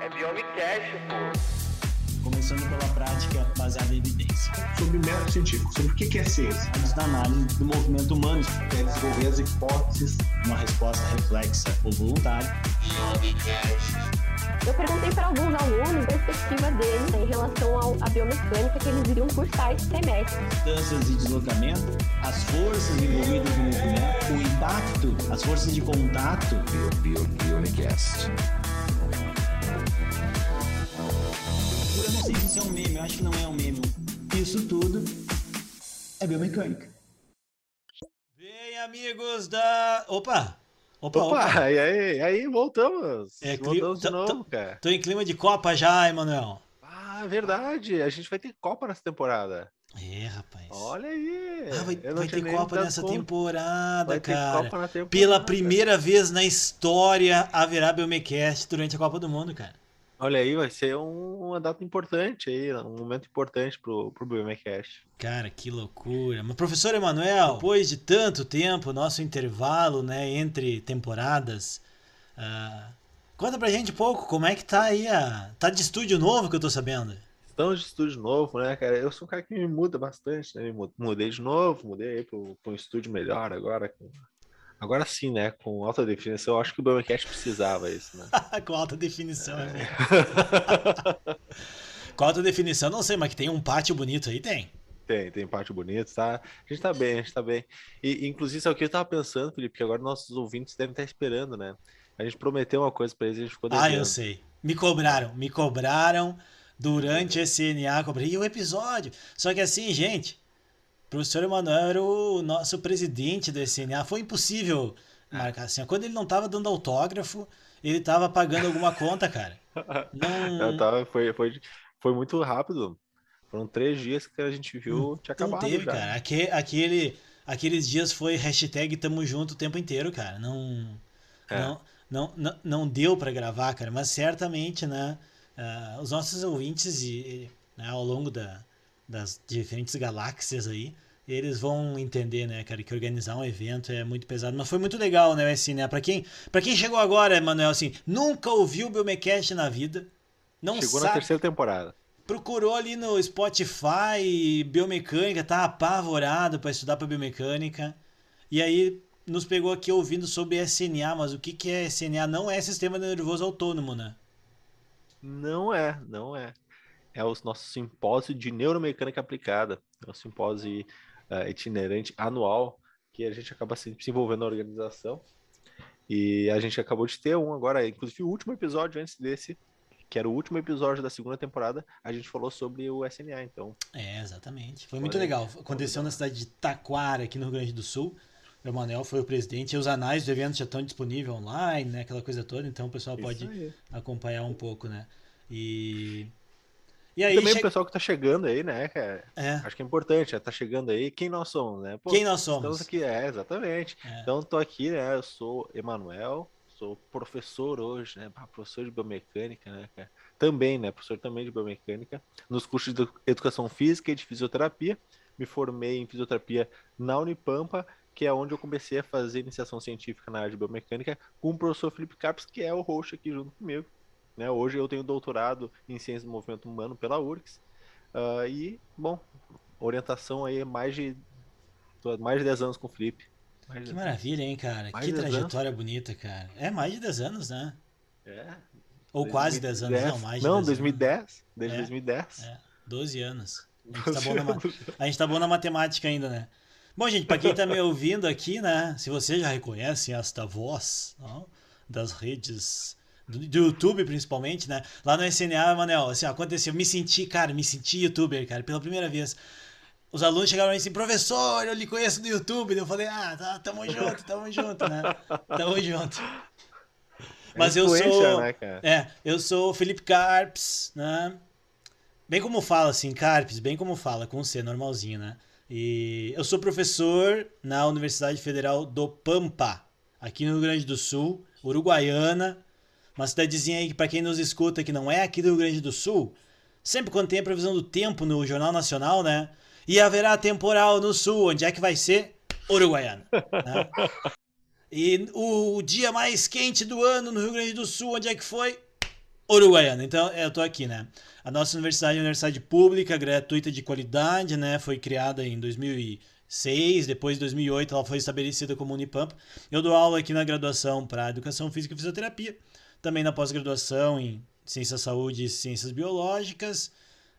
É Biomicast, pô. Começando pela prática baseada em evidência. sobre método científico, sobre o que é ciência. Análise da análise do movimento humano, É desenvolver as hipóteses. uma resposta reflexa ou voluntária. Eu perguntei para alguns alunos a perspectiva deles né, em relação ao, à biomecânica que eles iriam cursar esse semestre. Distâncias de deslocamento, as forças envolvidas no movimento, o impacto, as forças de contato. Eu não sei se isso é um meme, eu acho que não é um meme. Isso tudo é biomecânica. Bem, amigos da. Opa! Opa, opa! Opa, e aí, aí voltamos. É, voltamos de novo, cara. Tô em clima de Copa já, Emanuel. Ah, verdade. A gente vai ter Copa nessa temporada. É, rapaz. Olha aí. Ah, vai, vai ter Copa nessa conta. temporada, Vai ter cara. Copa na temporada. Pela primeira vez na história haverá Biomecast durante a Copa do Mundo, cara. Olha aí, vai ser um- uma data importante aí, um momento importante pro, pro BMCast. Cara, que loucura. Mas, professor Emanuel, depois de tanto tempo, nosso intervalo, né, entre temporadas, ah, conta pra gente um pouco como é que tá aí a... Tá de estúdio novo que eu tô sabendo. Estamos de estúdio novo, né, cara? Eu sou um cara que me muda bastante, né? Mudei de novo, mudei aí pro, pro um estúdio melhor agora. com- Agora sim, né? Com alta definição. Eu acho que o BMCast precisava isso, né? Com alta definição, é. mesmo. Com alta definição, não sei, mas que tem um pátio bonito aí, tem. Tem, tem parte bonita, tá? A gente tá bem, a gente tá bem. E, inclusive, sabe o que eu tava pensando, Felipe? Que agora nossos ouvintes devem estar esperando, né? A gente prometeu uma coisa pra eles e a gente ficou Ah, devendo. eu sei. Me cobraram, me cobraram durante esse NA, cobrei e o episódio. Só que assim, gente, professor Emanuel era o nosso presidente do SNA. Foi impossível marcar assim. Quando ele não tava dando autógrafo, ele tava pagando alguma conta, cara. Não, tava, foi, foi, foi muito rápido. Foram três dias que a gente viu, tinha não acabado teve, já. cara. Aque- Aquele, aqueles dias foi hashtag tamo junto o tempo inteiro, cara. Não, É. não, não, não, não deu pra gravar, cara. Mas certamente, né, ah, os nossos ouvintes e, e, né, ao longo da, das diferentes galáxias aí, eles vão entender, né, cara, que organizar um evento é muito pesado. Mas foi muito legal, né, assim, né? Pra quem, pra quem chegou agora, Manuel, assim, nunca ouviu o Biomecast na vida, não Chegou na sabe, terceira temporada. procurou ali no Spotify biomecânica, tá apavorado para estudar para biomecânica. E aí nos pegou aqui ouvindo sobre SNA, mas o que que é SNA? Não é sistema nervoso autônomo, né? Não é, não é. É o nosso simpósio de neuromecânica aplicada. É um simpósio ah, itinerante anual que a gente acaba sempre se envolvendo na organização. E a gente acabou de ter um agora, inclusive o último episódio antes desse, que era o último episódio da segunda temporada, a gente falou sobre o SNA. Então, É, exatamente. Foi muito legal. Aconteceu na cidade de Taquara, aqui no Rio Grande do Sul. O Emanuel foi o presidente. E os anais do evento já estão disponíveis online, né? Aquela coisa toda. Então o pessoal pode isso aí. acompanhar um pouco, né? E... E E aí... também che- o pessoal que tá chegando aí, né, cara? É. Acho que é importante, já tá chegando aí. Quem nós somos, né? Pô, Quem nós Estamos somos? aqui, é, exatamente. É. Então, tô aqui, né? Eu sou Emanuel, sou professor hoje, né? Professor de biomecânica, né, cara? Também, né? Professor também de biomecânica, nos cursos de educação física e de fisioterapia. Me formei em fisioterapia na Unipampa, que é onde eu comecei a fazer iniciação científica na área de biomecânica com o professor Felipe Carpes, que é o host aqui junto comigo. Né? Hoje eu tenho doutorado em ciências do movimento humano pela URGS. Ah, e, bom, orientação aí mais de, mais de 10 anos com o Felipe. Mais Que 10 maravilha, hein, cara? Mais que de 10 trajetória bonita, cara. É mais de 10 anos, né? É. Ou quase 10 anos, não, mais de Não, 10 anos. 2010. Desde É. 2010. É, 12 anos. A gente, tá 12 bom na, ma- anos. a gente tá bom na matemática ainda, né? Bom, gente, pra quem tá me ouvindo aqui, né? Se você já reconhece esta voz ó, das redes do, YouTube, principalmente, né? Lá no SNA, Manel, assim, ó, aconteceu, me senti, cara, me senti youtuber, cara, pela primeira vez. Os alunos chegaram e assim, professor, eu lhe conheço do YouTube. Eu falei, ah, tá, tamo junto, tamo junto, né? Tamo junto. Mas eu sou. Né? É, eu sou o Felipe Carpes, né? Bem como fala, assim, Carpes, bem como fala, com C, normalzinho, né? E eu sou professor na Universidade Federal do Pampa, aqui no Rio Grande do Sul, Uruguaiana, uma cidadezinha aí que, pra quem nos escuta, que não é aqui do Rio Grande do Sul, sempre quando tem a previsão do tempo no Jornal Nacional, né? E haverá temporal no sul, onde é que vai ser? Uruguaiana. né? E o dia mais quente do ano no Rio Grande do Sul, onde é que foi? Uruguaiana. Então, eu tô aqui, né? A nossa universidade é uma universidade pública, gratuita de qualidade, né? Foi criada em 2006, depois de 2008 ela foi estabelecida como Unipampa. Eu dou aula aqui na graduação para Educação Física e Fisioterapia, também na pós-graduação em Ciências da Saúde e Ciências Biológicas.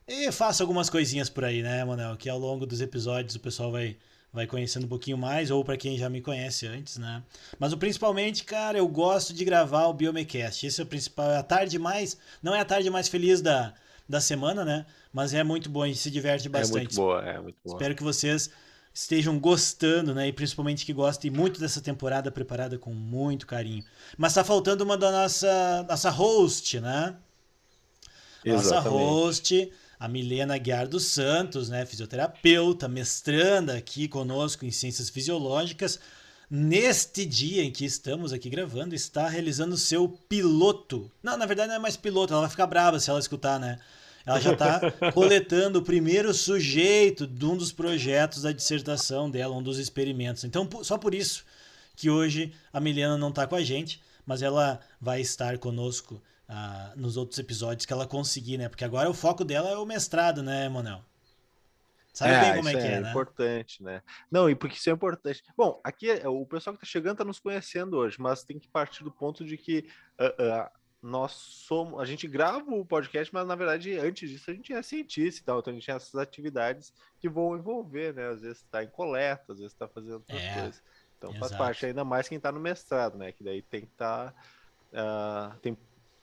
E faço algumas coisinhas por aí, né, Manel? Que ao longo dos episódios o pessoal vai, vai conhecendo um pouquinho mais, ou para quem já me conhece antes, né? Mas o principalmente, cara, eu gosto de gravar o Biomecast. Esse é o principal. É a tarde mais. Não é a tarde mais feliz da, da semana, né? Mas é muito bom, a gente se diverte É bastante. muito boa, é muito boa. Espero que vocês estejam gostando, né? E principalmente que gostem muito dessa temporada preparada com muito carinho. Mas tá faltando uma da nossa, nossa host, né? Nossa Exatamente. host, a Milena Guiar dos Santos, né? Fisioterapeuta, mestranda aqui conosco em Ciências Fisiológicas. Neste dia em que estamos aqui gravando, está realizando seu piloto. Não, na verdade não é mais piloto, ela vai ficar brava se ela escutar, né? Ela já está coletando o primeiro sujeito de um dos projetos da dissertação dela, um dos experimentos. Então, só por isso que hoje a Milena não está com a gente, mas ela vai estar conosco ah, nos outros episódios que ela conseguir, né? Porque agora o foco dela é o mestrado, né, Manuel? Sabe bem como é que é, né? importante, né? Não, e porque isso é importante. Bom, aqui é- o pessoal que está chegando está nos conhecendo hoje, mas tem que partir do ponto de que ah, ah, nós somos, a gente grava o podcast, mas na verdade antes disso a gente é cientista e tal, então a gente tem essas atividades que vão envolver, né? Às vezes está em coleta, às vezes está fazendo outras É, coisas. Então faz exato. parte ainda mais quem está no mestrado, né? Que daí tem que estar tem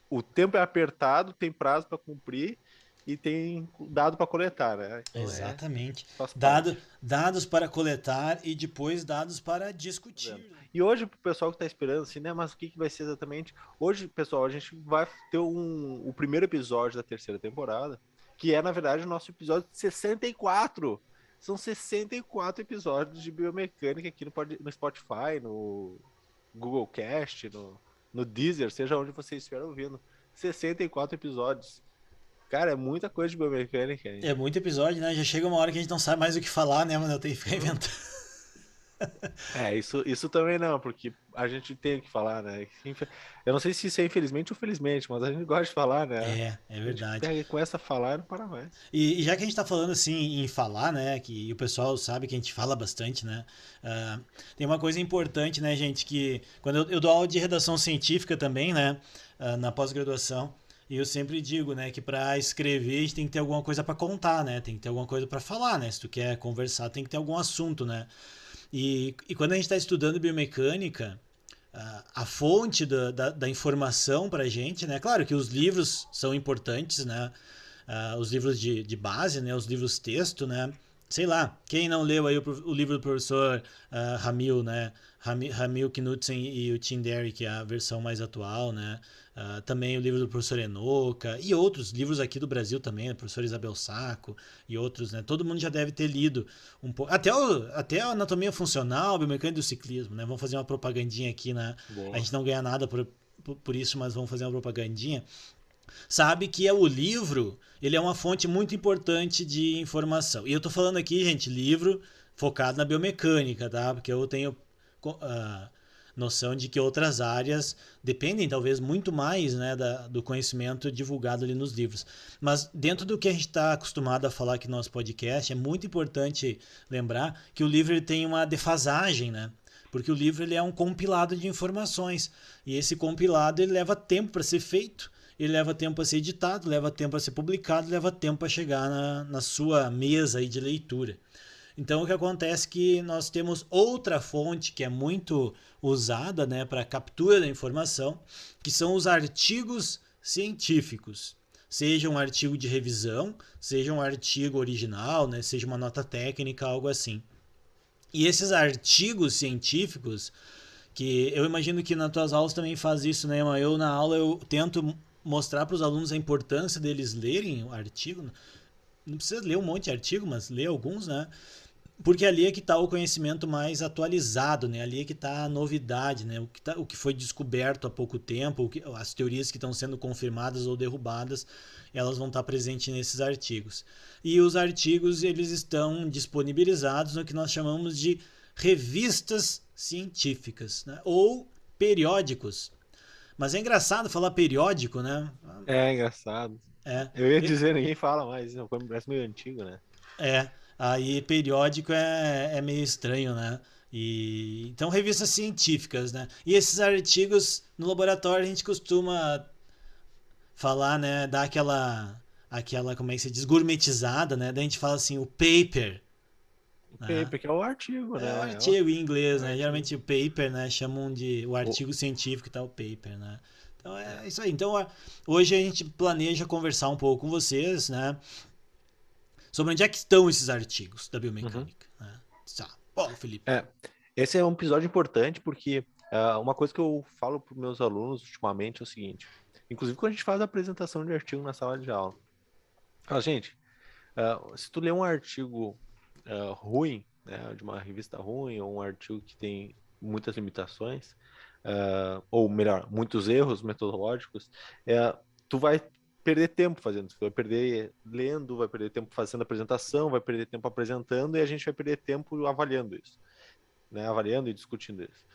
o tempo é apertado, tem prazo para cumprir e tem dado para coletar, né? Então, é, Exatamente. parte. Dado, dados para coletar e depois dados para discutir. E hoje, pro pessoal que tá esperando, assim, né? Mas o que, que vai ser exatamente? Hoje, pessoal, a gente vai ter um, o primeiro episódio da terceira temporada, que é, na verdade, o nosso episódio 64. São 64 episódios de biomecânica aqui no, no Spotify, no Google Cast, no, no Deezer, seja onde vocês estiverem ouvindo. 64 episódios. Cara, é muita coisa de biomecânica. hein? É muito episódio, né? Já chega uma hora que a gente não sabe mais o que falar, né, mano? Eu tenho que ficar inventando. É, isso, isso também não, porque a gente tem que falar, né? Eu não sei se isso é infelizmente ou felizmente, mas a gente gosta de falar, né? É, é A gente verdade. pega e começa a falar e não para mais. E, e já que a gente tá falando assim em falar, né? Que o pessoal sabe que a gente fala bastante, né? ah, tem uma coisa importante, né, gente? Que quando eu, eu dou aula de redação científica também, né? ah, na pós-graduação. E eu sempre digo, né, que para escrever tem que ter alguma coisa para contar, né? Tem que ter alguma coisa para falar, né? Se tu quer conversar, tem que ter algum assunto, né? E, e quando a gente está estudando biomecânica, a, a fonte da, da, da informação para a gente, né? Claro que os livros são importantes, né? Ah, os livros de, de base, né? Os livros texto, né? Sei lá, quem não leu aí o, o livro do professor ah, Ramil, né? Rami- Ramil Knudsen e o Tim Derrick, a versão mais atual, né? Ah, também o livro do professor Enoca e outros livros aqui do Brasil também, né? professor Isabel Saco e outros, né? Todo mundo já deve ter lido um pouco. Até, o, até a anatomia funcional, biomecânica do ciclismo, né? Vamos fazer uma propagandinha aqui, né? Boa. A gente não ganha nada por, por, por isso, mas vamos fazer uma propagandinha. Sabe que é o livro, ele é uma fonte muito importante de informação. E eu tô falando aqui, gente, livro focado na biomecânica, tá? Porque eu tenho ah, noção de que outras áreas dependem talvez muito mais né, da, do conhecimento divulgado ali nos livros. Mas dentro do que a gente está acostumado a falar aqui no nosso podcast, é muito importante lembrar que o livro ele tem uma defasagem, né? Porque o livro ele é um compilado de informações. E esse compilado ele leva tempo para ser feito, ele leva tempo para ser editado, leva tempo para ser publicado, leva tempo para chegar na, na sua mesa de leitura. Então o que acontece é que nós temos outra fonte que é muito usada né, para captura da informação, que são os artigos científicos. Seja um artigo de revisão, seja um artigo original, né, seja uma nota técnica, algo assim. E esses artigos científicos, que eu imagino que nas tuas aulas também faz isso, né? Eu na aula eu tento mostrar para os alunos a importância deles lerem o artigo. Não precisa ler um monte de artigo, mas ler alguns, né? Porque ali é que está o conhecimento mais atualizado, né? Ali é que está a novidade, né? O que, tá, o que foi descoberto há pouco tempo, que, as teorias que estão sendo confirmadas ou derrubadas, elas vão estar presentes nesses artigos. E os artigos eles estão disponibilizados no que nós chamamos de revistas científicas, né? Ou periódicos. Mas é engraçado falar periódico, né? É engraçado. É. Eu ia dizer, ninguém fala mais, não, parece meio antigo, né? É, aí periódico é, é meio estranho, né? E, então, revistas científicas, né? E esses artigos no laboratório a gente costuma falar, né? Dar aquela, aquela como é que se diz, gourmetizada, né? Daí a gente fala assim, o paper. O paper, que é o artigo, né? É o artigo em inglês, né? Geralmente o paper, né? Chamam de o artigo científico e tal, paper, né? Então é isso aí. Então hoje a gente planeja conversar um pouco com vocês, né? Sobre onde é que estão esses artigos da biomecânica. Né? Tá. Bom, Felipe. É, esse é um episódio importante porque uh, uma coisa que eu falo para os meus alunos ultimamente é o seguinte: inclusive quando a gente faz a apresentação de artigo na sala de aula, fala, gente, uh, se tu ler um artigo uh, ruim, né, de uma revista ruim ou um artigo que tem muitas limitações, ou melhor, muitos erros metodológicos, tu vai perder tempo fazendo, vai perder lendo, vai perder tempo fazendo apresentação, vai perder tempo apresentando e a gente vai perder tempo avaliando isso, né? Avaliando e discutindo isso.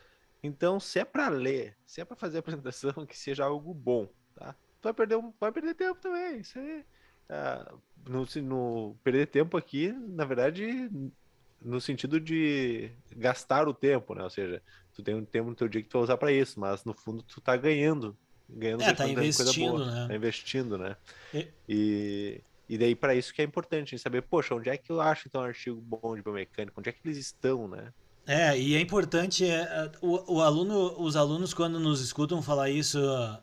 Então, se é para ler, se é para fazer apresentação, que seja algo bom, tá? Tu vai perder, vai perder tempo também. Isso aí, ah, no, no perder tempo aqui, na verdade, no sentido de gastar o tempo, né? Ou seja, tu tem um tempo no teu dia que tu vai usar para isso, mas no fundo tu tá ganhando ganhando é, tá investindo, né? Tá investindo, né? E, e, e daí para isso que é importante saber, poxa, onde é que eu acho então um artigo bom de biomecânica? Onde é que eles estão, né? É, e é importante é, o, o aluno, os alunos quando nos escutam falar isso,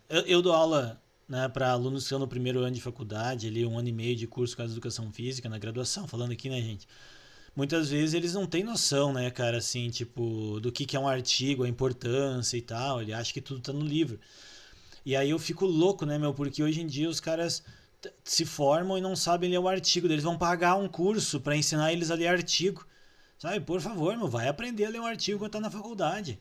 eu, eu dou aula né, para alunos que estão no primeiro ano de faculdade, ali um ano e meio de curso com a educação física na graduação, falando aqui, né, gente? Muitas vezes eles não têm noção, né, cara, assim, tipo, do que, que é um artigo, a importância e tal. Ele acha que tudo tá no livro. E aí eu fico louco, né, meu? Porque hoje em dia os caras se formam e não sabem ler o artigo. Eles vão pagar um curso para ensinar eles a ler artigo. Sabe? Por favor, meu, vai aprender a ler um artigo quando tá na faculdade.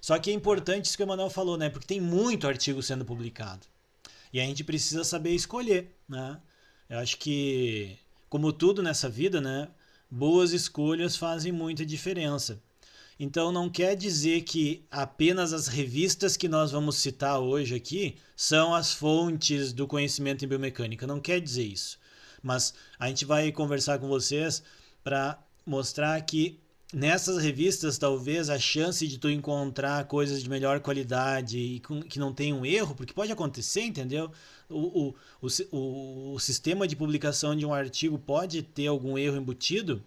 Só que é importante isso que o Emanuel falou, né? Porque tem muito artigo sendo publicado. E a gente precisa saber escolher, né? Eu acho que, como tudo nessa vida, né? Boas escolhas fazem muita diferença. Então não quer dizer que apenas as revistas que nós vamos citar hoje aqui são as fontes do conhecimento em biomecânica. Não quer dizer isso. Mas a gente vai conversar com vocês para mostrar que nessas revistas talvez a chance de tu encontrar coisas de melhor qualidade e que não tem um erro, porque pode acontecer, entendeu? O, o, o, o sistema de publicação de um artigo pode ter algum erro embutido,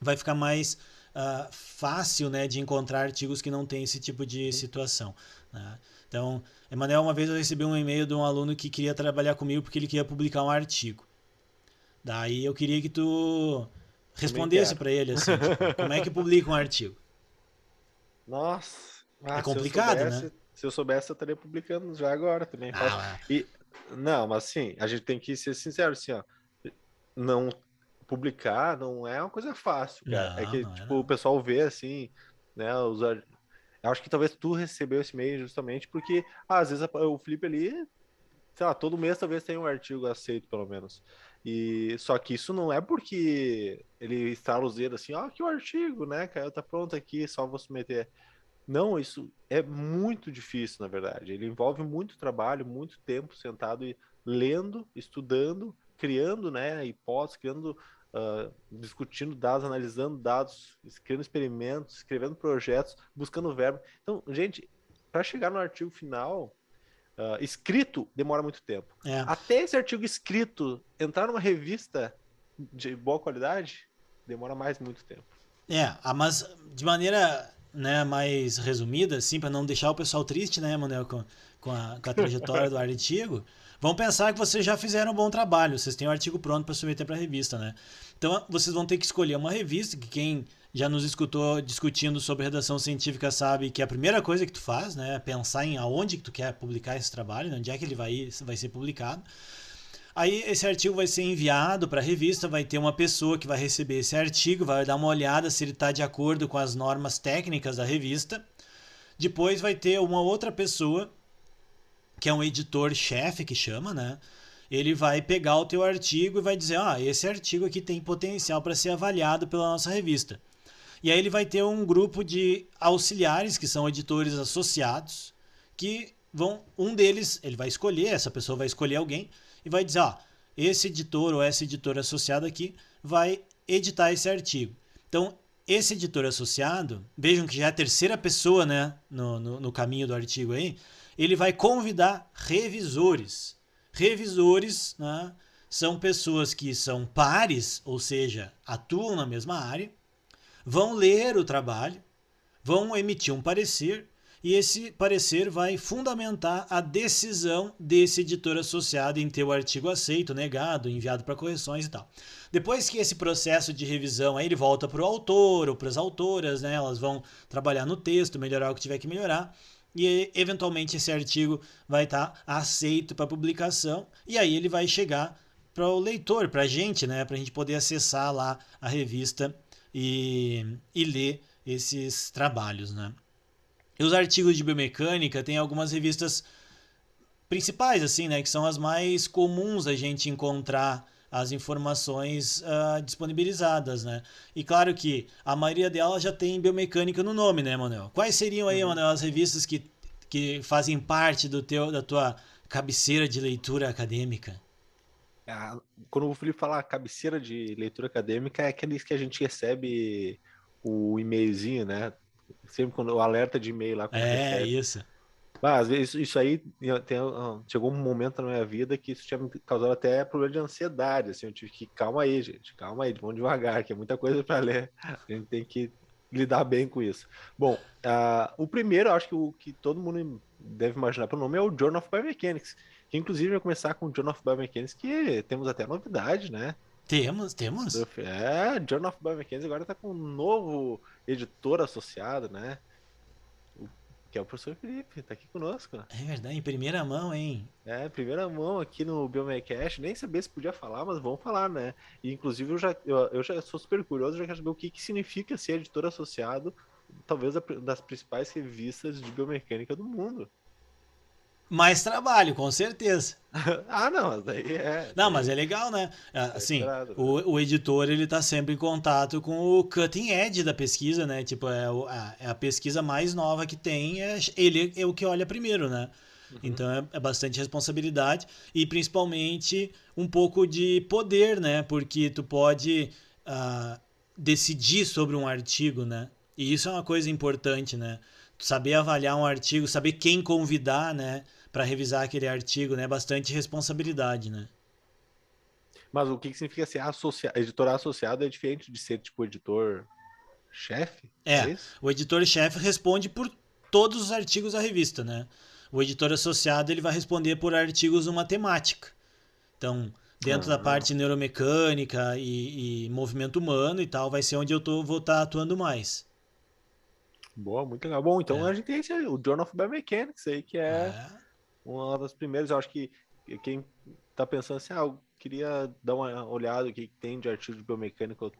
vai ficar mais uh, fácil né, de encontrar artigos que não tem esse tipo de situação. Né? Então, Emanuel, uma vez eu recebi um e-mail de um aluno que queria trabalhar comigo porque ele queria publicar um artigo. Daí eu queria que tu respondesse para ele assim, tipo, como é que publica um artigo? Nossa, ah, é complicado, se soubesse, né? Se eu soubesse, eu estaria publicando já agora também. Ah, e não, mas assim, a gente tem que ser sincero, assim, ó, não publicar não é uma coisa fácil, cara. Não, é que, não é tipo, não. o pessoal vê assim, né? Os, eu acho que talvez tu recebeu esse e-mail justamente porque, ah, às vezes, o Felipe ali, sei lá, todo mês talvez tenha um artigo aceito, pelo menos. E só que isso não é porque ele estala os dedos assim, ó, que o artigo, né, cara, tá pronto aqui, só vou submeter. Não, isso é muito difícil, na verdade. Ele envolve muito trabalho, muito tempo sentado e lendo, estudando, criando, né, hipóteses, criando, ah, discutindo dados, analisando dados, criando experimentos, escrevendo projetos, buscando verbo. Então, gente, para chegar no artigo final, ah, escrito demora muito tempo. É. Até esse artigo escrito entrar numa revista de boa qualidade, demora mais muito tempo. É, ah, mas de maneira né, mais resumida, assim, para não deixar o pessoal triste, né, Manuel, com, com, a, com a trajetória do artigo, vão pensar que vocês já fizeram um bom trabalho, vocês têm o artigo pronto para submeter para a revista, né? Então vocês vão ter que escolher uma revista, que quem já nos escutou discutindo sobre redação científica sabe que a primeira coisa que tu faz, né, é pensar em aonde que tu quer publicar esse trabalho, né, onde é que ele vai, vai ser publicado. Aí esse artigo vai ser enviado para a revista, vai ter uma pessoa que vai receber esse artigo, vai dar uma olhada se ele está de acordo com as normas técnicas da revista. Depois vai ter uma outra pessoa, que é um editor-chefe que chama, né? Ele vai pegar o teu artigo e vai dizer, ah, esse artigo aqui tem potencial para ser avaliado pela nossa revista. E aí ele vai ter um grupo de auxiliares, que são editores associados, que vão. Um deles, ele vai escolher, essa pessoa vai escolher alguém e vai dizer: ó, esse editor ou essa editora associada aqui vai editar esse artigo. Então, esse editor associado, vejam que já é a terceira pessoa né, no, no, no caminho do artigo aí, ele vai convidar revisores. Revisores né, são pessoas que são pares, ou seja, atuam na mesma área, vão ler o trabalho, vão emitir um parecer e esse parecer vai fundamentar a decisão desse editor associado em ter o artigo aceito, negado, enviado para correções e tal. Depois que esse processo de revisão aí ele volta para o autor ou para as autoras, né? Elas vão trabalhar no texto, melhorar o que tiver que melhorar. E eventualmente esse artigo vai estar tá aceito para publicação e aí ele vai chegar para o leitor, para a gente, né? Para a gente poder acessar lá a revista e, e ler esses trabalhos, né? E os artigos de biomecânica tem algumas revistas principais, assim, né? Que são as mais comuns a gente encontrar as informações uh, disponibilizadas, né? E claro que a maioria delas já tem biomecânica no nome, né, Manuel? Quais seriam aí, uhum. Manuel, as revistas que, que fazem parte do teu, da tua cabeceira de leitura acadêmica? É, quando o Felipe fala cabeceira de leitura acadêmica, é aqueles que a gente recebe o e-mailzinho, né? Sempre quando o alerta de e-mail lá. É, recebe. isso. Mas vezes isso aí tem, chegou um momento na minha vida que isso tinha me causado até problema de ansiedade. Assim, eu tive que calma aí, gente, calma aí, vamos devagar, que é muita coisa para ler. A gente tem que lidar bem com isso. Bom, uh, o primeiro, acho que o que todo mundo deve imaginar pelo nome é o Journal of Biomechanics, que inclusive vai começar com o Journal of Biomechanics, que temos até novidade, né? Temos, temos. É, Journal of Biomechanics agora está com um novo editor associado, né? Que é o professor Felipe, tá aqui conosco. É verdade, em primeira mão, hein? É, primeira mão aqui no Biomecast. Nem sabia se podia falar, mas vamos falar, né? E, inclusive, eu já, eu, eu já sou super curioso, já quero saber o que, que significa ser editor associado, talvez das principais revistas de biomecânica do mundo mais trabalho, com certeza. ah, não, mas daí é. Não, mas é legal, né? É, assim, é o, o editor ele tá sempre em contato com o cutting edge da pesquisa, né? Tipo, é, a, é a pesquisa mais nova que tem, é, ele é o que olha primeiro, né? Uhum. Então é, é, bastante responsabilidade e principalmente um pouco de poder, né? Porque tu pode uh, decidir sobre um artigo, né? E isso é uma coisa importante, né? Saber avaliar um artigo, saber quem convidar, né? Para revisar aquele artigo, né? Bastante responsabilidade, né? Mas o que, que significa ser associa... editor associado é diferente de ser tipo editor-chefe? É, é o editor-chefe responde por todos os artigos da revista, né? O editor associado ele vai responder por artigos uma temática. Então, dentro ah, da parte neuromecânica e, e, movimento humano e tal, vai ser onde eu tô, vou estar tá atuando mais. Boa, muito legal. Bom, então é. a gente tem esse, o Journal of Biomechanics aí, que é, é uma das primeiras, eu acho que quem tá pensando assim, ah, eu queria dar uma olhada o que tem de artigo de biomecânica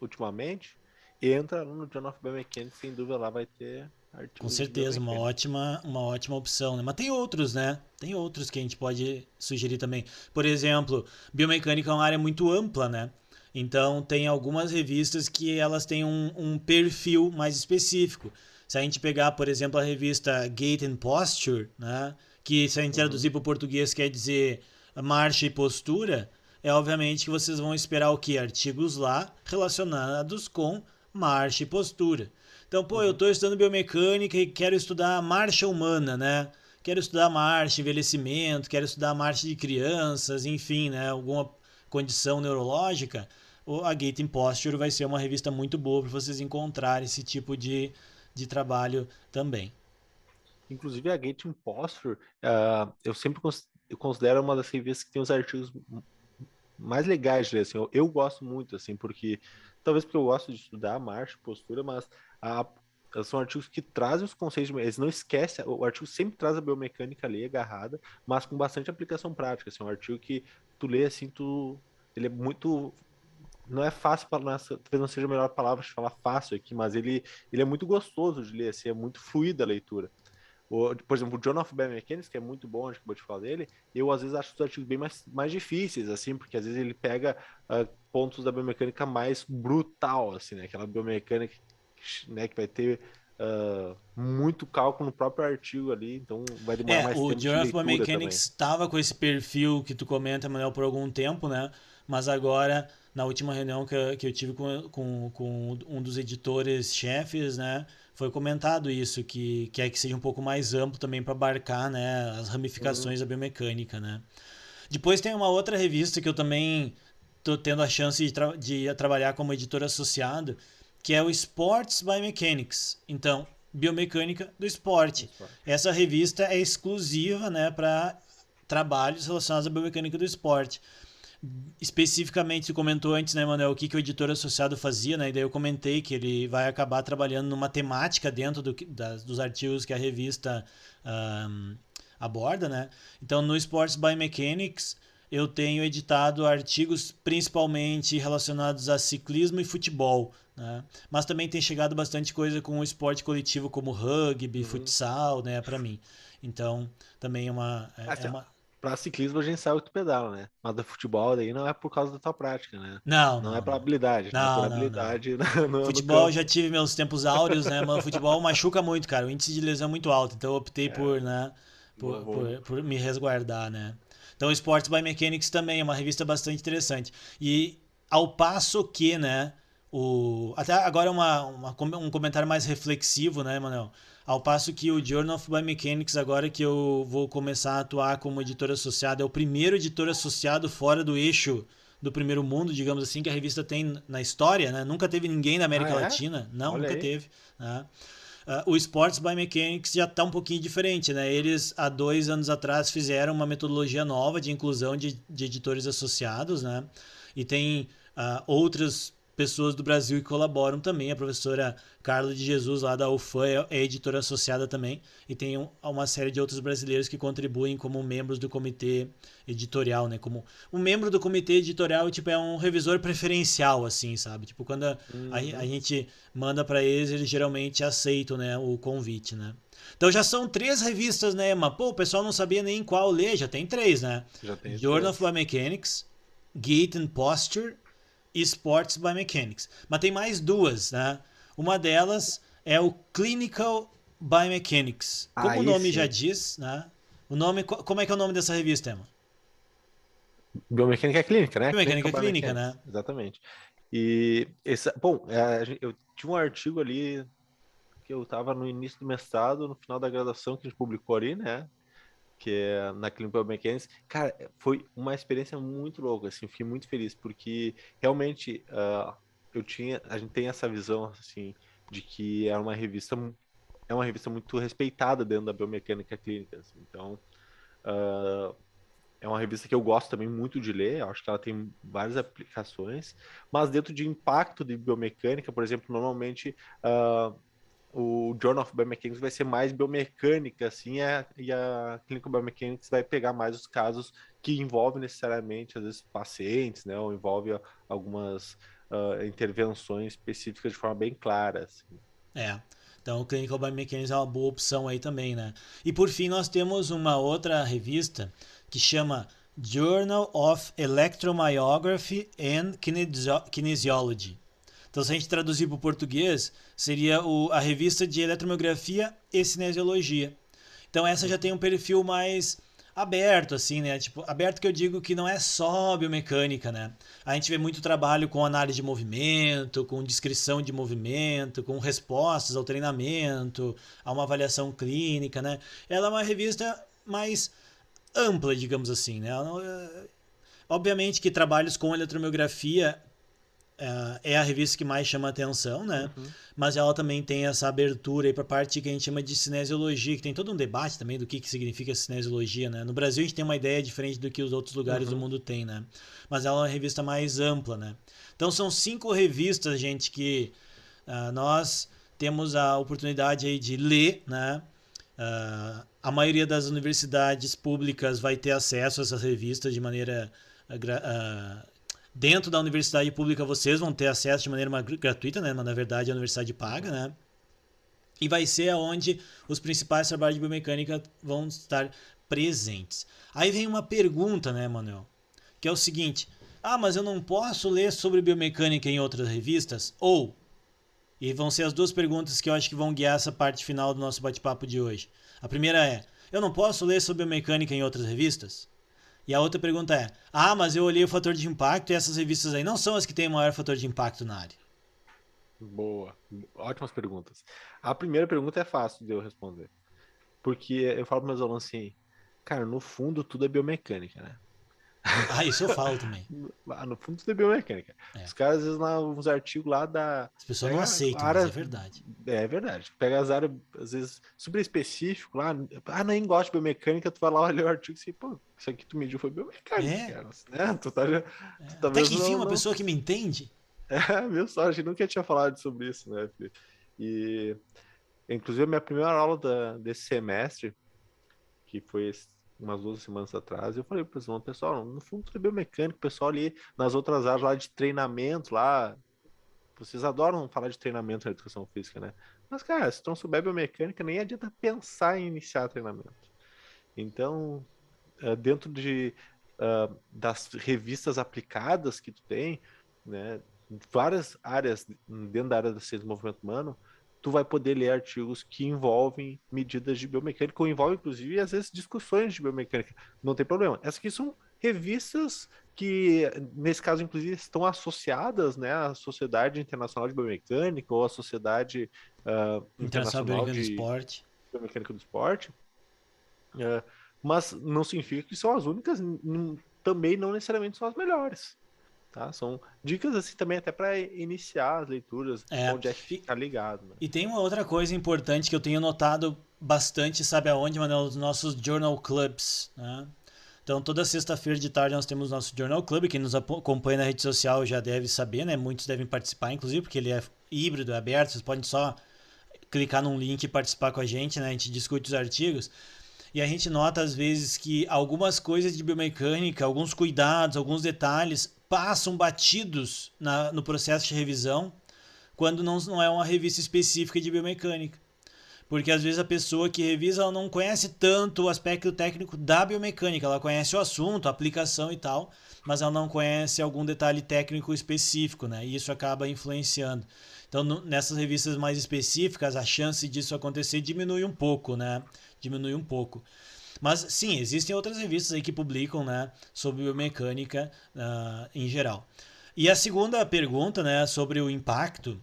ultimamente, entra no Journal of Biomechanics, sem dúvida lá vai ter Com certeza, uma ótima, uma ótima opção, né? Mas tem outros, né? Tem outros que a gente pode sugerir também. Por exemplo, biomecânica é uma área muito ampla, né? Então tem algumas revistas que elas têm um, um perfil mais específico. Se a gente pegar, por exemplo, a revista Gait and Posture, né? Que se a gente uhum. traduzir para o português quer dizer marcha e postura, é obviamente que vocês vão esperar o que? Artigos lá relacionados com marcha e postura. Então, pô, uhum. eu estou estudando biomecânica e quero estudar marcha humana, né? Quero estudar marcha, envelhecimento, quero estudar marcha de crianças, enfim, né? Alguma condição neurológica. A Gate Posture vai ser uma revista muito boa para vocês encontrarem esse tipo de, de trabalho também. Inclusive a Gate Imposture, uh, eu sempre considero uma das revistas que tem os artigos mais legais de ler. Assim, eu, eu, gosto muito, assim, porque talvez porque eu gosto de estudar marcha, postura, mas a, são artigos que trazem os conceitos, eles não esquecem, o artigo sempre traz a biomecânica ali agarrada, mas com bastante aplicação prática. Assim, um artigo que tu lê assim, tu, ele é muito não é fácil para talvez não seja a melhor palavra de falar fácil aqui, mas ele, ele é muito gostoso de ler, assim, é muito fluida a leitura. O, por exemplo, o John of Biomechanics, que é muito bom, acho que vou te falar dele, eu às vezes acho os artigos bem mais, mais difíceis, assim, porque às vezes ele pega uh, pontos da biomecânica mais brutal, assim, né? Aquela biomecânica né, que vai ter uh, muito cálculo no próprio artigo ali, então vai demorar é, mais o tempo. Journal de of Biomechanics estava com esse perfil que tu comenta, Manuel, por algum tempo, né? Mas agora, na última reunião que eu, que eu tive com, com, com um dos editores-chefes, né? Foi comentado isso, que quer que seja um pouco mais amplo também para abarcar né, as ramificações Uhum. da biomecânica, né? Depois tem uma outra revista que eu também tô tendo a chance de, tra- de trabalhar como editor associado, que é o Sports Biomechanics. Então, biomecânica do esporte. Essa revista é exclusiva, né, para trabalhos relacionados à biomecânica do esporte. Especificamente, você comentou antes, né, Manuel, o que, que o editor associado fazia, né? E daí eu comentei que ele vai acabar trabalhando numa temática dentro do, das- dos artigos que a revista ahm, aborda, né? Então, no Sports Biomechanics, eu tenho editado artigos principalmente relacionados a ciclismo e futebol, né? Mas também tem chegado bastante coisa com o esporte coletivo como rugby, futsal, né, para mim. Então, também é uma, é, Assim, é uma... Pra ciclismo a gente sabe que tu pedala, né? Mas do futebol daí não é por causa da tua prática, né? Não, Não, é pra habilidade, Não, é por não, não. habilidade no- no Futebol campo. já tive meus tempos áureos, né? Mas o futebol machuca muito, cara. O índice de lesão é muito alto. Então eu optei por, né? Por, por, por me resguardar, né? Então Sports by Mechanics também é uma revista bastante interessante. E ao passo que, né? O... Até agora uma, uma, um comentário mais reflexivo, né, Manuel? Ao passo que o Journal of Biomechanics, agora que eu vou começar a atuar como editor associado, é o primeiro editor associado fora do eixo do primeiro mundo, digamos assim, que a revista tem na história, né? Nunca teve ninguém da América Ah, é? Latina. Não, Olha nunca aí. teve. né? Ah, o Sports Biomechanics já está um pouquinho diferente, né? Eles, há dois anos atrás, fizeram uma metodologia nova de inclusão de, de editores associados, né? E tem ah, outras pessoas do Brasil que colaboram também. A professora Carla de Jesus, lá da UFAM, é, é editora associada também. E tem um- uma série de outros brasileiros que contribuem como membros do comitê editorial, né? Como um membro do comitê editorial, tipo, é um revisor preferencial, assim, sabe? Tipo, quando a, a, a gente manda para eles, eles geralmente aceitam, né, o convite, né? Então já são três revistas, né, Emma? Pô, o pessoal não sabia nem qual ler, já tem três, né? Já tem Journal of Biomechanics, Gait and Posture Sports Biomechanics. Mas tem mais duas, né? Uma delas é o Clinical Biomechanics. Como Ah, o nome esse. já diz, né? O nome, co- como é que é o nome dessa revista, Emma? Biomecânica clínica, né? Biomecânica Clinical clínica, Biomechanics, Exatamente. E esse, bom, é, eu tinha um artigo ali que eu estava no início do mestrado, no final da graduação que a gente publicou ali, né? Que é na Clinical Biomechanics. Cara, foi uma experiência muito louca, assim, fiquei muito feliz porque realmente ah, eu tinha, a gente tem essa visão assim de que é uma revista é uma revista muito respeitada dentro da biomecânica clínica, assim. então ah, é uma revista que eu gosto também muito de ler, acho que ela tem várias aplicações, mas dentro de impacto de biomecânica, por exemplo, normalmente ah, o Journal of Biomechanics vai ser mais biomecânica, assim, é- e a Clinical Biomechanics vai pegar mais os casos que envolvem necessariamente, às vezes, pacientes, né, ou envolve algumas ah, intervenções específicas de forma bem clara, assim. É. Então, o Clinical Biomechanics é uma boa opção aí também, né? E por fim, nós temos uma outra revista que chama Journal of Electromyography and Kinesio- Kinesiology. Então, se a gente traduzir para o português, seria o- a revista de eletromiografia e cinesiologia. Então, essa já tem um perfil mais aberto, assim, né? Tipo, aberto que eu digo que não é só biomecânica, né? A gente vê muito trabalho com análise de movimento, com descrição de movimento, com respostas ao treinamento, a uma avaliação clínica, né? Ela é uma revista mais ampla, digamos assim, né? Não- é- Obviamente que trabalhos com eletromiografia é, é a revista que mais chama atenção, né? Mas ela também tem essa abertura aí para a parte que a gente chama de cinesiologia, que tem todo um debate também do que, que significa cinesiologia, né? No Brasil a gente tem uma ideia diferente do que os outros lugares do mundo têm, né? Mas ela é uma revista mais ampla, né? Então são cinco revistas, gente, que ah, nós temos a oportunidade aí de ler, né? Ah, a maioria das universidades públicas vai ter acesso a essas revistas de maneira ah, ah, dentro da universidade pública vocês vão ter acesso de maneira ma- gratuita, né? Mas na verdade a universidade paga, né? E vai ser onde os principais trabalhos de biomecânica vão estar presentes. Aí vem uma pergunta, né, Manuel? Que é o seguinte: ah, mas eu não posso ler sobre biomecânica em outras revistas? Ou, e vão ser as duas perguntas que eu acho que vão guiar essa parte final do nosso bate-papo de hoje. A primeira é: eu não posso ler sobre biomecânica em outras revistas? E a outra pergunta é: ah, mas eu olhei o fator de impacto e essas revistas aí não são as que têm maior fator de impacto na área. Boa, ótimas perguntas. A primeira pergunta é fácil de eu responder. Porque eu falo para meus alunos assim, cara, no fundo tudo é biomecânica, né? Ah, isso eu falo também. Ah, no fundo é biomecânica. É. Os caras, às vezes, lá, uns artigos lá da. As pessoas não aceitam, área- mas é verdade. É verdade. Pega as áreas, às vezes, super específico lá. Ah, nem gosto de biomecânica, tu vai lá olhar o artigo e assim, pô, isso aqui tu mediu foi biomecânica. É. cara. Né? Tu tá, já- tu Até que enfim, não- uma não- pessoa que me entende. É, viu só, a gente nunca tinha falado sobre isso, né, Felipe? E, inclusive, a minha primeira aula da- desse semestre, que foi esse- umas duas semanas atrás, eu falei para alunos, pessoal, no fundo é biomecânico, o pessoal ali nas outras áreas lá de treinamento, lá, vocês adoram falar de treinamento na educação física, né? Mas, cara, se tu não souber biomecânica, nem adianta pensar em iniciar treinamento. Então, eh, dentro de, ah, das revistas aplicadas que tu tem, né, várias áreas dentro da área da ciência do movimento humano, tu vai poder ler artigos que envolvem medidas de biomecânica, ou envolvem, inclusive, às vezes, discussões de biomecânica. Não tem problema. Essas aqui são revistas que, nesse caso, inclusive, estão associadas né, à Sociedade Internacional de Biomecânica ou à Sociedade ah, Internacional Internacional Americano do de Esporte. biomecânica do esporte, é, mas não significa que são as únicas, também não necessariamente são as melhores. Tá? São dicas assim também até para iniciar as leituras, É. onde é que ficar ligado. Né? E tem uma outra coisa importante que eu tenho notado bastante, sabe aonde, Manuel? Nos nossos journal clubs, né? Então, toda sexta-feira de tarde nós temos nosso Journal Club. Quem nos acompanha na rede social já deve saber, né? Muitos devem participar, inclusive, porque ele é híbrido, é aberto. Vocês podem só clicar num link e participar com a gente, né? A gente discute os artigos. E a gente nota, às vezes, que algumas coisas de biomecânica, alguns cuidados, alguns detalhes passam batidos na- no processo de revisão quando não, não é uma revista específica de biomecânica. Porque às vezes a pessoa que revisa ela não conhece tanto o aspecto técnico da biomecânica, ela conhece o assunto, a aplicação e tal, mas ela não conhece algum detalhe técnico específico, né? E isso acaba influenciando. Então, no- nessas revistas mais específicas, a chance disso acontecer diminui um pouco, né? Diminui um pouco. Mas sim, existem outras revistas aí que publicam, né, sobre biomecânica ah, em geral. E a segunda pergunta, né, sobre o impacto,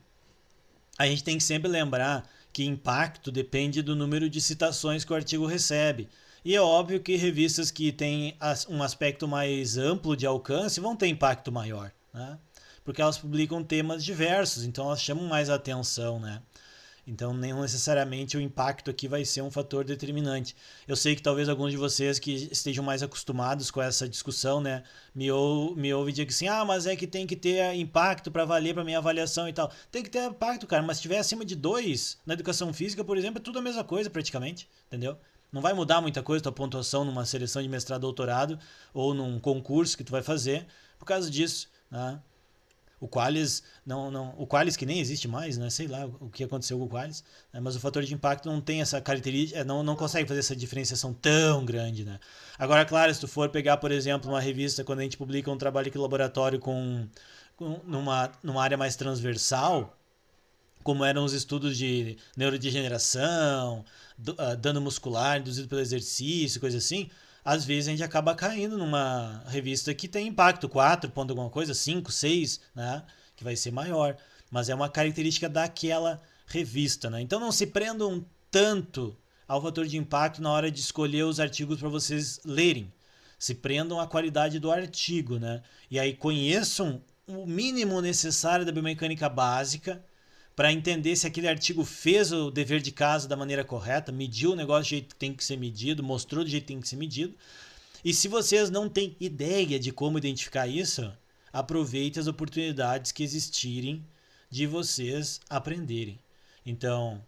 a gente tem que sempre lembrar que impacto depende do número de citações que o artigo recebe. E é óbvio que revistas que têm um aspecto mais amplo de alcance vão ter impacto maior, né? Porque elas publicam temas diversos, então elas chamam mais atenção, né? Então, nem necessariamente o impacto aqui vai ser um fator determinante. Eu sei que talvez alguns de vocês que estejam mais acostumados com essa discussão, né, me, ou, me ouvem e digam assim: ah, mas é que tem que ter impacto para valer para minha avaliação e tal. Tem que ter impacto, cara, mas se tiver acima de dois na educação física, por exemplo, é tudo a mesma coisa praticamente, entendeu? Não vai mudar muita coisa tua pontuação numa seleção de mestrado doutorado ou num concurso que tu vai fazer por causa disso, né? O Qualis não, não, o Qualis que nem existe mais, né? Sei lá o que aconteceu com o Qualis, né? mas o fator de impacto não tem essa característica, não, não consegue fazer essa diferenciação tão grande, né? Agora, claro, se tu for pegar, por exemplo, uma revista quando a gente publica um trabalho aqui laboratório com, com numa, numa área mais transversal, como eram os estudos de neurodegeneração, do- ah, dano muscular induzido pelo exercício, coisa assim, às vezes a gente acaba caindo numa revista que tem impacto 4 ponto alguma coisa, 5, 6, né? Que vai ser maior. Mas é uma característica daquela revista, né? Então não se prendam tanto ao fator de impacto na hora de escolher os artigos para vocês lerem. Se prendam à qualidade do artigo, né? E aí conheçam o mínimo necessário da biomecânica básica para entender se aquele artigo fez o dever de casa da maneira correta, mediu o negócio do jeito que tem que ser medido, mostrou do jeito que tem que ser medido. E se vocês não têm ideia de como identificar isso, aproveite as oportunidades que existirem de vocês aprenderem. Então,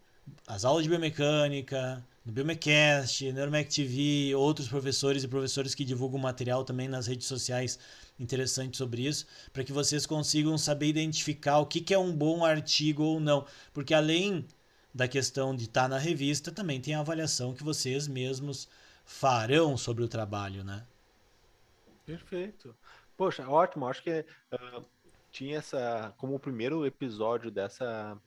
as aulas de biomecânica, no Biomecast, Neuromec TV, outros professores e professores que divulgam material também nas redes sociais interessante sobre isso, para que vocês consigam saber identificar o que, que é um bom artigo ou não. Porque além da questão de estar na revista, também tem a avaliação que vocês mesmos farão sobre o trabalho, né? Perfeito. Poxa, ótimo. Acho que ah, tinha essa. Como o primeiro episódio dessa,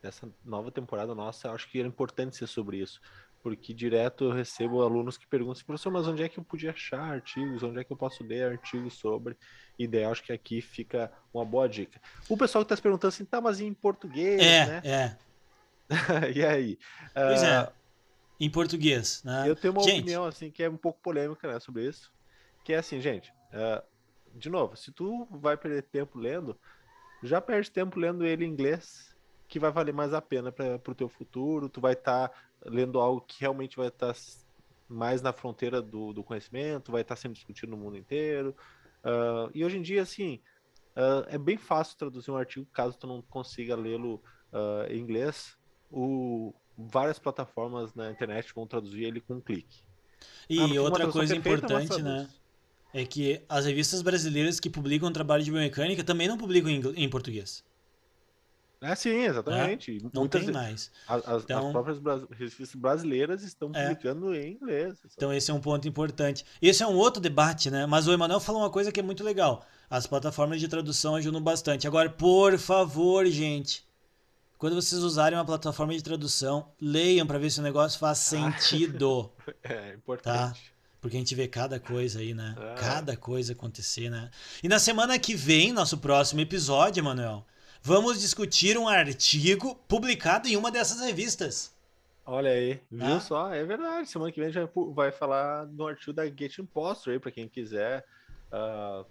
dessa nova temporada nossa, acho que era importante ser sobre isso. Porque direto eu recebo alunos que perguntam assim, professor, mas onde é que eu podia achar artigos? Onde é que eu posso ler artigos sobre? E daí acho que aqui fica uma boa dica. O pessoal que está se perguntando assim, tá, mas em português, É, né? é. e aí? Pois Ah, é. Em português, né? Eu tenho uma Gente, opinião assim que é um pouco polêmica né, sobre isso. Que é assim, gente. ah, de novo, se tu vai perder tempo lendo, já perde tempo lendo ele em inglês, que vai valer mais a pena para o teu futuro. Tu vai estar lendo algo que realmente vai estar mais na fronteira do, do conhecimento, vai estar sendo discutido no mundo inteiro. Ah, e hoje em dia, assim, ah, é bem fácil traduzir um artigo caso tu não consiga lê-lo ah, em inglês. O, várias plataformas na internet vão traduzir ele com um clique. E Ah, outra coisa perfeita, mas importante, né? É que as revistas brasileiras que publicam trabalho de biomecânica também não publicam em, em português. É sim, exatamente. Não Muitas, tem mais. As, as- Então- as próprias revistas brasileiras estão É. publicando em inglês. Então esse é um ponto importante. Esse é um outro debate, né? Mas o Emanuel falou uma coisa que é muito legal. As plataformas de tradução ajudam bastante. Agora, por favor, gente, quando vocês usarem uma plataforma de tradução, leiam para ver se o negócio faz sentido. É importante. Porque a gente vê cada coisa aí, né? É. Cada coisa acontecer, né? E na semana que vem, nosso próximo episódio, Emanuel, vamos discutir um artigo publicado em uma dessas revistas. Olha aí, viu Ah. só? É verdade. Semana que vem a gente vai falar do artigo da Get Imposter aí, para quem quiser ah,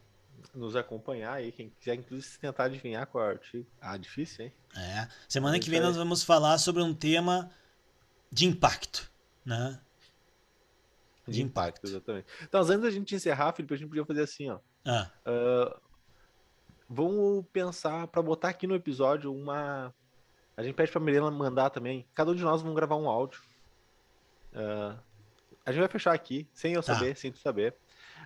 nos acompanhar aí, quem quiser inclusive tentar adivinhar qual é o artigo. Ah, difícil, hein? É. Semana que vem aí. nós vamos falar sobre um tema de impacto, né? De, De impacto, exatamente. Então, antes da gente encerrar, Felipe, a gente podia fazer assim, ó. Ah, Ah, vamos pensar para botar aqui no episódio uma. A gente pede pra Milena mandar também. Cada um de nós vamos gravar um áudio. Ah, a gente vai fechar aqui, sem eu Tá. saber, sem tu saber.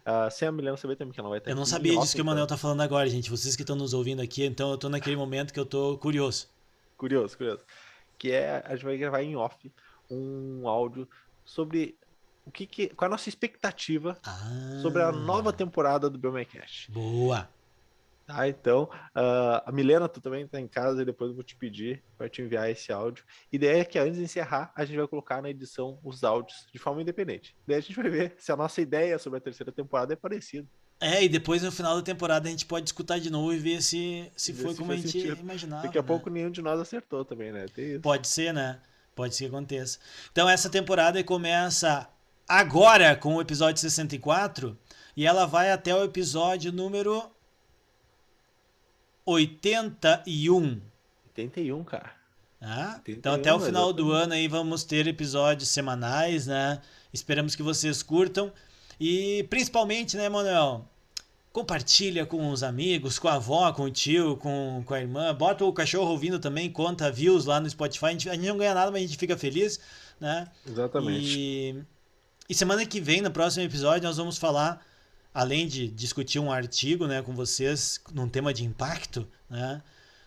Ah, sem a Milena saber também, que ela vai estar eu não aqui. sabia disso que o off, Emanuel então. tá falando agora, gente. Vocês que estão nos ouvindo aqui, então eu tô naquele momento que eu tô curioso. Curioso, curioso. Que é, a gente vai gravar em off um áudio sobre o que, que qual é a nossa expectativa Ah, sobre a nova temporada do Biomecast. Boa. Tá, então, ah, a Milena, tu também tá em casa e depois eu vou te pedir para te enviar esse áudio. E daí é que antes de encerrar, a gente vai colocar na edição os áudios de forma independente. Daí a gente vai ver se a nossa ideia sobre a terceira temporada é parecida. É, e depois no final da temporada a gente pode escutar de novo e ver se, se Ver foi se como a gente sentido. imaginava. Daqui a né? pouco nenhum de nós acertou também, né? Pode ser, né? Pode ser que aconteça. Então essa temporada começa agora com o episódio 64 e ela vai até o episódio número 81. 81, cara. Tá? 81, Então até o final do ano aí vamos ter episódios semanais, né? Esperamos que vocês curtam. E principalmente, né, Manuel? Compartilha com os amigos, com a avó, com o tio, com, com a irmã. Bota o cachorro ouvindo também, conta views lá no Spotify. A gente, a gente não ganha nada, mas a gente fica feliz, né? Exatamente. E, e semana que vem, no próximo episódio, nós vamos falar, além de discutir um artigo né, com vocês, num tema de impacto, né?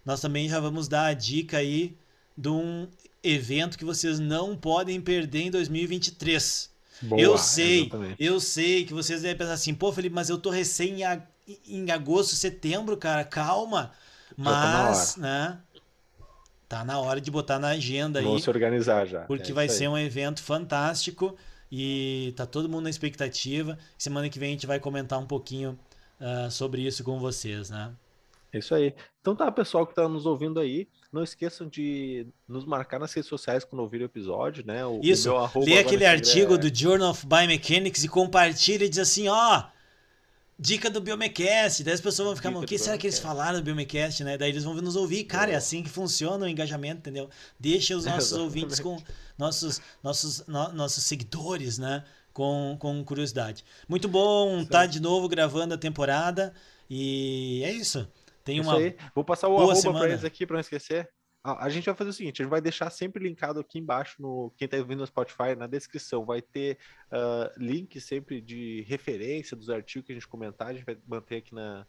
Nós também já vamos dar a dica aí de um evento que vocês não podem perder em 2023. Boa, eu sei, exatamente. eu sei que vocês devem pensar assim, pô, Felipe, mas eu tô recém em, em agosto, setembro, cara, calma. Tá Mas, né? Tá na hora de botar na agenda aí. Vamos se organizar já. Porque É vai ser um evento fantástico e tá todo mundo na expectativa. Semana que vem a gente vai comentar um pouquinho ah, sobre isso com vocês, né? É isso aí. Então tá, pessoal que tá nos ouvindo aí, não esqueçam de nos marcar nas redes sociais quando ouvir o episódio, né? O, o Isso, arroba lê aquele artigo é- do Journal of Biomechanics e compartilha e diz assim, ó, dica do Biomecast. Daí as pessoas vão ficar, o que será que eles falaram do Biomecast, né? Daí eles vão nos ouvir. Cara, é assim que funciona o engajamento, entendeu? Deixa os nossos Exatamente. ouvintes com nossos, nossos, no- nossos seguidores, né? Com, com curiosidade. Muito bom estar de novo gravando a temporada. E é isso. Tem uma. Vou passar o arroba semana. pra eles aqui pra não esquecer. A, a gente vai fazer o seguinte, a gente vai deixar sempre linkado aqui embaixo no quem tá ouvindo no Spotify, na descrição, vai ter ah, link sempre de referência dos artigos que a gente comentar, a gente vai manter aqui na,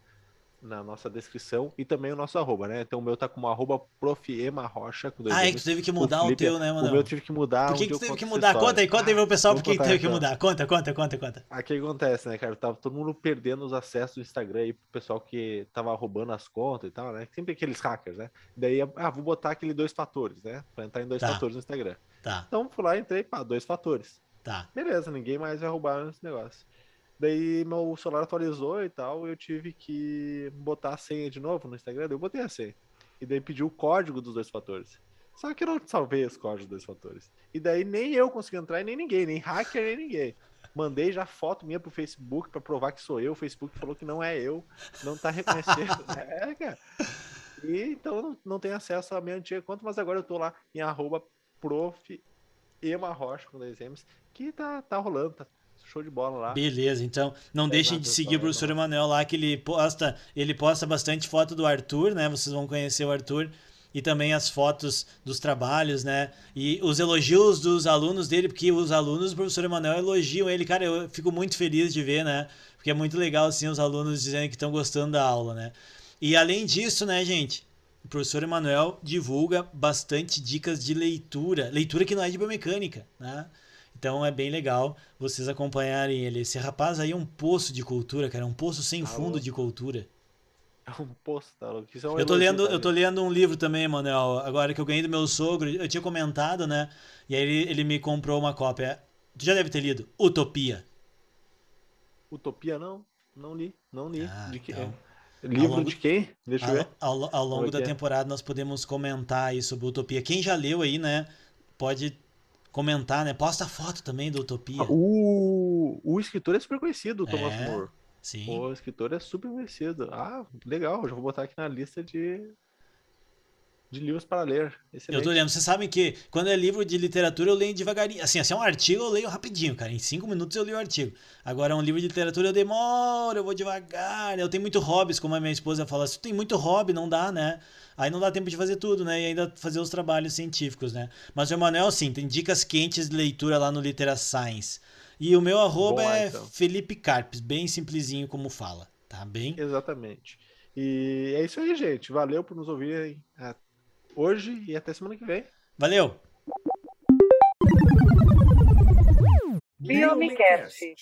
na nossa descrição e também o nosso arroba, né? Então o meu tá como arroba profiemarocha com dois Ah, é que tu teve que mudar o, Felipe- teu, né, O mano? meu eu tive que mudar. Por que, que tu teve que mudar? Conta aí, conta aí pro pessoal por que teve que mudar. Conta, conta, conta, conta. Aqui o que acontece, né, cara? Tava todo mundo perdendo os acessos do Instagram aí pro pessoal que tava roubando as contas e tal, né? Sempre aqueles hackers, né? Daí, ah, vou botar aquele dois fatores, né? Pra entrar em dois Tá. fatores no Instagram. Tá, Então fui lá, entrei, pá, dois fatores. tá. Beleza, ninguém mais vai roubar esse negócio. Daí meu celular atualizou e tal, eu tive que botar a senha de novo no Instagram, eu botei a senha. E daí pediu o código dos dois fatores. Só que eu não salvei os códigos dos dois fatores. E daí nem eu consegui entrar, e nem ninguém, nem hacker, nem ninguém. Mandei já foto minha pro Facebook pra provar que sou eu. O Facebook falou que não é eu, não tá reconhecendo. é, cara. E então não, não tenho acesso à minha antiga conta, mas agora eu tô lá em arroba prof Ema Rocha com dois M's, que tá, tá rolando, tá show de bola lá. Beleza, então não deixem de seguir o professor é Emanuel lá, que ele posta, ele posta bastante foto do Arthur, né? Vocês vão conhecer o Arthur. E também as fotos dos trabalhos, né? E os elogios dos alunos dele, porque os alunos do professor Emanuel elogiam ele. Cara, eu fico muito feliz de ver, né? Porque é muito legal, assim, os alunos dizendo que estão gostando da aula, né? E além disso, né, gente? O professor Emanuel divulga bastante dicas de leitura. Leitura que não é de biomecânica, né? Então é bem legal vocês acompanharem ele. Esse rapaz aí é um poço de cultura, cara. É um poço sem Alô? fundo de cultura. É um post, tá louco? Isso é um Eu tô lendo, tá, eu tô lendo um livro também, Manuel, agora que eu ganhei do meu sogro. Eu tinha comentado, né? E aí ele, ele me comprou uma cópia. Tu já deve ter lido Utopia. Utopia não, não li, não li. Ah, de que... então. Livro Ao longo- de quem? Deixa eu ver. Ao, ao, longo é da é? temporada nós podemos comentar aí sobre Utopia. Quem já leu aí, né? Pode comentar, né? Posta foto também do Utopia. Ah, O, o escritor é super conhecido, o Thomas É, More. Sim. O escritor é super conhecido. Ah, legal, já vou botar aqui na lista de, de livros para ler. Eu Excelente. tô lendo. Vocês sabem que quando é livro de literatura eu leio devagarinho. Assim, se é um artigo eu leio rapidinho, cara. Em cinco minutos eu leio o artigo. Agora, um livro de literatura eu demoro, eu vou devagar. Eu tenho muito hobbies, como a minha esposa fala. Se tu tem muito hobby, não dá, né? Aí não dá tempo de fazer tudo, né? E ainda fazer os trabalhos científicos, né? Mas o Emanuel, sim, tem dicas quentes de leitura lá no Litera Science. E o meu arroba Bom, é então. Felipe Carpes, bem simplesinho como fala, tá bem? Exatamente. E é isso aí, gente. Valeu por nos ouvirem ah, hoje e até semana que vem. Valeu! Biomicast.